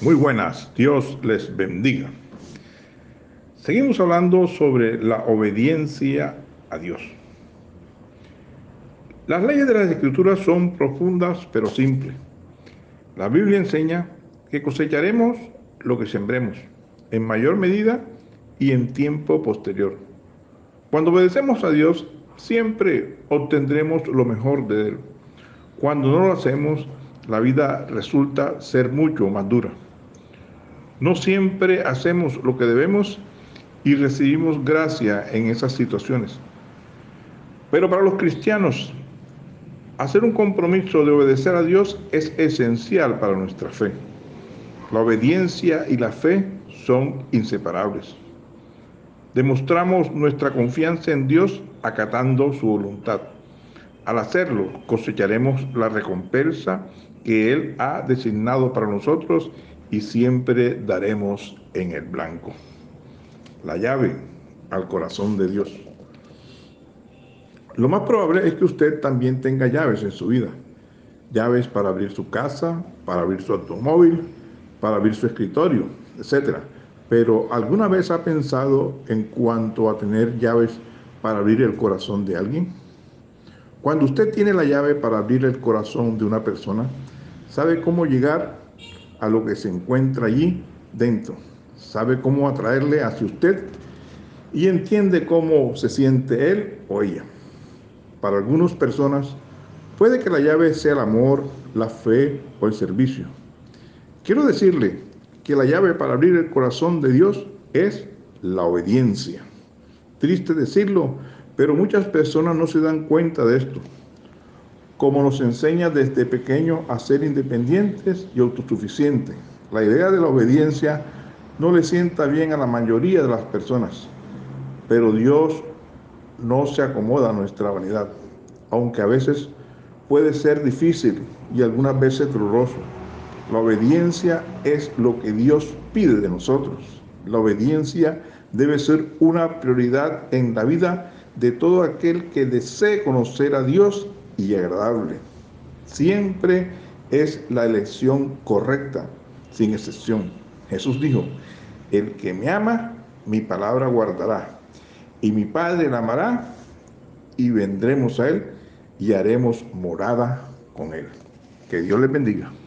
Muy buenas, Dios les bendiga. Seguimos hablando sobre la obediencia a Dios. Las leyes de las escrituras son profundas pero simples. La Biblia enseña que cosecharemos lo que sembremos, en mayor medida y en tiempo posterior. Cuando obedecemos a Dios, siempre obtendremos lo mejor de Él. Cuando no lo hacemos, la vida resulta ser mucho más dura. No siempre hacemos lo que debemos y recibimos gracia en esas situaciones. Pero para los cristianos, hacer un compromiso de obedecer a Dios es esencial para nuestra fe. La obediencia y la fe son inseparables. Demostramos nuestra confianza en Dios acatando su voluntad. Al hacerlo, cosecharemos la recompensa que Él ha designado para nosotros y siempre daremos en el blanco. La llave al corazón de Dios. Lo más probable es que usted también tenga llaves en su vida. Llaves para abrir su casa, para abrir su automóvil, para abrir su escritorio, etc. Pero ¿alguna vez ha pensado en cuanto a tener llaves para abrir el corazón de alguien? Cuando usted tiene la llave para abrir el corazón de una persona, sabe cómo llegar a lo que se encuentra allí dentro, sabe cómo atraerle hacia usted y entiende cómo se siente él o ella. Para algunas personas puede que la llave sea el amor, la fe o el servicio. Quiero decirle que la llave para abrir el corazón de Dios es la obediencia. Triste decirlo, pero muchas personas no se dan cuenta de esto como nos enseña desde pequeño a ser independientes y autosuficientes. La idea de la obediencia no le sienta bien a la mayoría de las personas, pero Dios no se acomoda a nuestra vanidad, aunque a veces puede ser difícil y algunas veces doloroso. La obediencia es lo que Dios pide de nosotros. La obediencia debe ser una prioridad en la vida de todo aquel que desee conocer a Dios y agradable. Siempre es la elección correcta, sin excepción. Jesús dijo, el que me ama, mi palabra guardará, y mi Padre la amará, y vendremos a él y haremos morada con él. Que Dios les bendiga.